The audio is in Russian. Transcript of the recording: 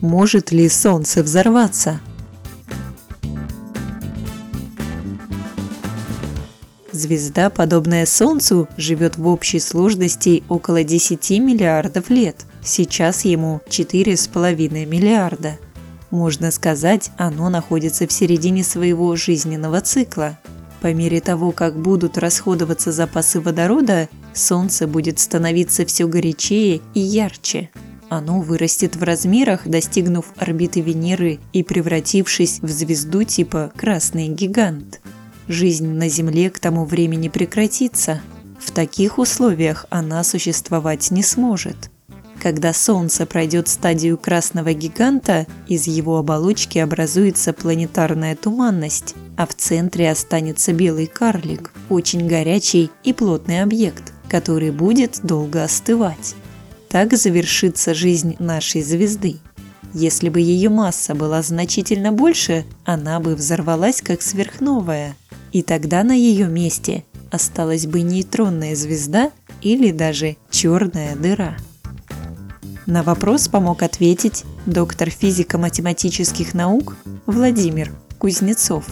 Может ли Солнце взорваться? Звезда, подобная Солнцу, живет в общей сложности около 10 миллиардов лет. Сейчас ему 4,5 миллиарда. Можно сказать, оно находится в середине своего жизненного цикла. По мере того, как будут расходоваться запасы водорода, Солнце будет становиться все горячее и ярче. Оно вырастет в размерах, достигнув орбиты Венеры и превратившись в звезду типа «Красный гигант». Жизнь на Земле к тому времени прекратится. В таких условиях она существовать не сможет. Когда Солнце пройдет стадию красного гиганта, из его оболочки образуется планетарная туманность, а в центре останется белый карлик, очень горячий и плотный объект, который будет долго остывать. Так завершится жизнь нашей звезды. Если бы ее масса была значительно больше, она бы взорвалась как сверхновая, и тогда на ее месте осталась бы нейтронная звезда или даже черная дыра. На вопрос помог ответить доктор физико-математических наук Владимир Кузнецов.